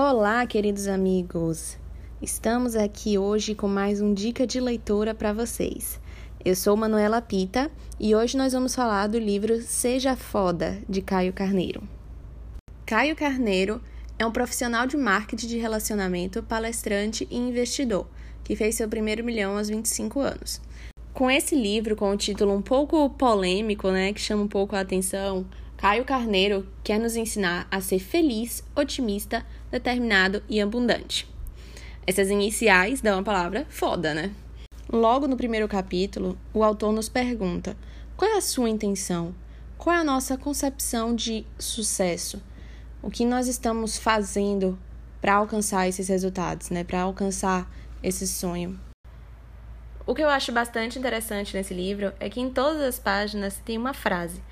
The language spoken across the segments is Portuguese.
Olá, queridos amigos! Estamos aqui hoje com mais um Dica de Leitura para vocês. Eu sou Manuela Pita e hoje nós vamos falar do livro Seja Foda, de Caio Carneiro. Caio Carneiro é um profissional de marketing de relacionamento, palestrante e investidor, que fez seu primeiro milhão aos 25 anos. Com esse livro, com o título um pouco polêmico, né, que chama um pouco a atenção, Caio Carneiro quer nos ensinar a ser feliz, otimista, determinado e abundante. Essas iniciais dão a palavra foda, né? Logo no primeiro capítulo, o autor nos pergunta: qual é a sua intenção? Qual é a nossa concepção de sucesso? O que nós estamos fazendo para alcançar esses resultados, né? Para alcançar esse sonho. O que eu acho bastante interessante nesse livro é que em todas as páginas tem uma frase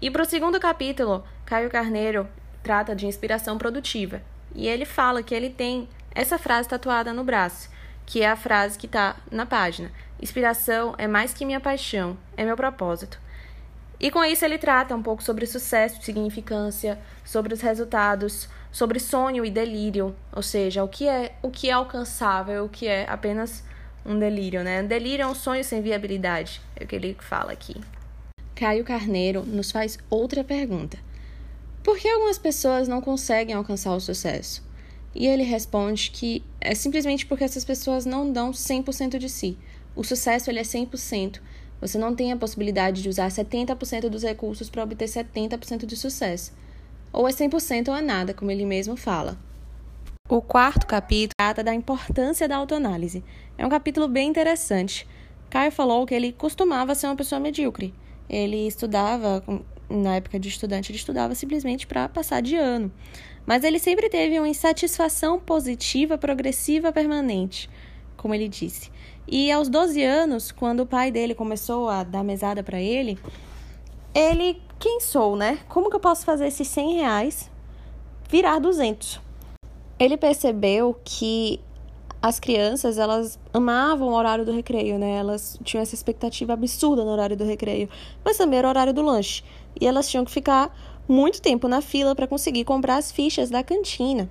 e para o segundo capítulo, Caio Carneiro trata de inspiração produtiva. E ele fala que ele tem essa frase tatuada no braço, que é a frase que está na página. Inspiração é mais que minha paixão, é meu propósito. E com isso ele trata um pouco sobre sucesso, significância, sobre os resultados, sobre sonho e delírio, ou seja, o que é o que é alcançável, o que é apenas um delírio, né? Um delírio é um sonho sem viabilidade, é o que ele fala aqui. Caio Carneiro nos faz outra pergunta: Por que algumas pessoas não conseguem alcançar o sucesso? E ele responde que é simplesmente porque essas pessoas não dão 100% de si. O sucesso ele é 100%. Você não tem a possibilidade de usar 70% dos recursos para obter 70% de sucesso. Ou é 100% ou é nada, como ele mesmo fala. O quarto capítulo trata da importância da autoanálise. É um capítulo bem interessante. Caio falou que ele costumava ser uma pessoa medíocre ele estudava, na época de estudante, ele estudava simplesmente para passar de ano. Mas ele sempre teve uma insatisfação positiva, progressiva, permanente, como ele disse. E aos 12 anos, quando o pai dele começou a dar mesada para ele, ele, quem sou, né? Como que eu posso fazer esses 100 reais virar 200? Ele percebeu que as crianças, elas amavam o horário do recreio, né? Elas tinham essa expectativa absurda no horário do recreio, mas também era o horário do lanche. E elas tinham que ficar muito tempo na fila para conseguir comprar as fichas da cantina.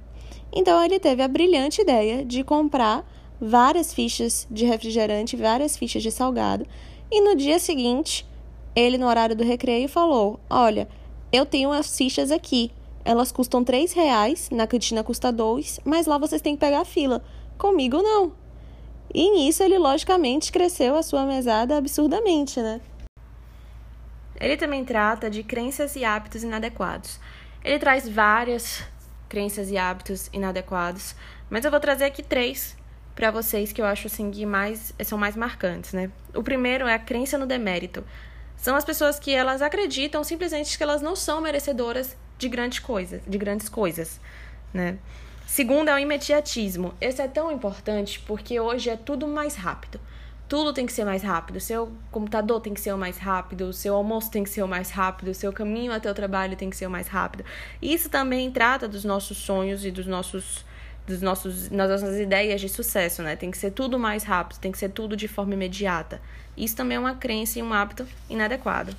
Então ele teve a brilhante ideia de comprar várias fichas de refrigerante, várias fichas de salgado, e no dia seguinte, ele no horário do recreio falou: "Olha, eu tenho as fichas aqui. Elas custam três reais, na cantina custa dois, mas lá vocês têm que pegar a fila. Comigo não. E nisso ele logicamente cresceu a sua mesada absurdamente, né? Ele também trata de crenças e hábitos inadequados. Ele traz várias crenças e hábitos inadequados, mas eu vou trazer aqui três para vocês que eu acho assim que mais são mais marcantes, né? O primeiro é a crença no demérito. São as pessoas que elas acreditam simplesmente que elas não são merecedoras de grandes coisas, de grandes coisas, né? Segundo é o imediatismo. Esse é tão importante porque hoje é tudo mais rápido. Tudo tem que ser mais rápido. Seu computador tem que ser o mais rápido, seu almoço tem que ser o mais rápido, seu caminho até o trabalho tem que ser o mais rápido. Isso também trata dos nossos sonhos e dos nossos dos nossos das nossas ideias de sucesso, né? Tem que ser tudo mais rápido, tem que ser tudo de forma imediata. Isso também é uma crença e um hábito inadequado.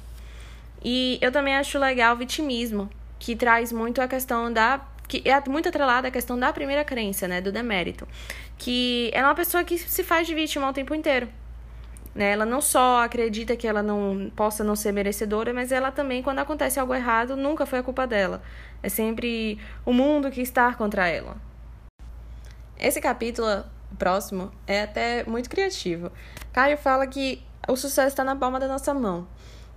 E eu também acho legal o vitimismo, que traz muito a questão da que é muito atrelada à questão da primeira crença, né, do demérito, que é uma pessoa que se faz de vítima o tempo inteiro. Né? Ela não só acredita que ela não possa não ser merecedora, mas ela também, quando acontece algo errado, nunca foi a culpa dela. É sempre o mundo que está contra ela. Esse capítulo próximo é até muito criativo. Caio fala que o sucesso está na palma da nossa mão.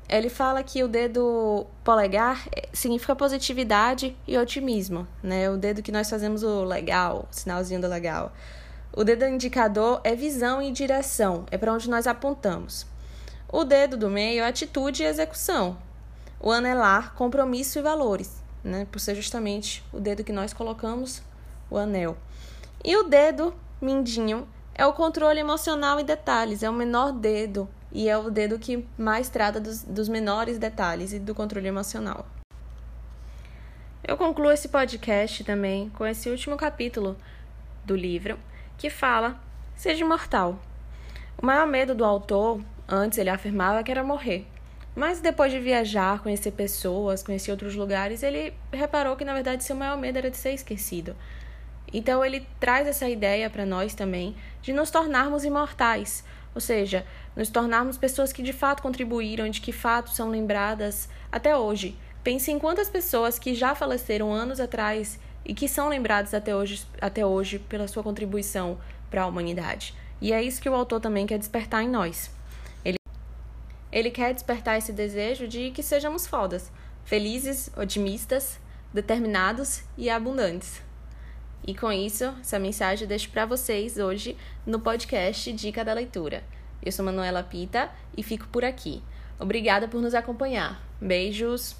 Ele fala que o dedo polegar eh, significa positividade e otimismo, né? O dedo que nós fazemos o legal, o sinalzinho do legal. O dedo indicador é visão e direção, é para onde nós apontamos. O dedo do meio é atitude e execução. O anelar, compromisso e valores, né? Por ser justamente o dedo que nós colocamos o anel. E o dedo mindinho é o controle emocional e detalhes, é o menor dedo e é o dedo que mais trata dos, dos menores detalhes e do controle emocional. Eu concluo esse podcast também com esse último capítulo do livro que fala Seja imortal. O maior medo do autor, antes ele afirmava que era morrer. Mas depois de viajar, conhecer pessoas, conhecer outros lugares, ele reparou que na verdade seu maior medo era de ser esquecido. Então ele traz essa ideia para nós também de nos tornarmos imortais, ou seja, nos tornarmos pessoas que de fato contribuíram, de que fato são lembradas até hoje. Pense em quantas pessoas que já faleceram anos atrás e que são lembradas até hoje, até hoje pela sua contribuição para a humanidade. E é isso que o autor também quer despertar em nós. Ele, ele quer despertar esse desejo de que sejamos fodas, felizes, otimistas, determinados e abundantes. E com isso, essa mensagem eu deixo para vocês hoje no podcast Dica da Leitura. Eu sou Manuela Pita e fico por aqui. Obrigada por nos acompanhar. Beijos!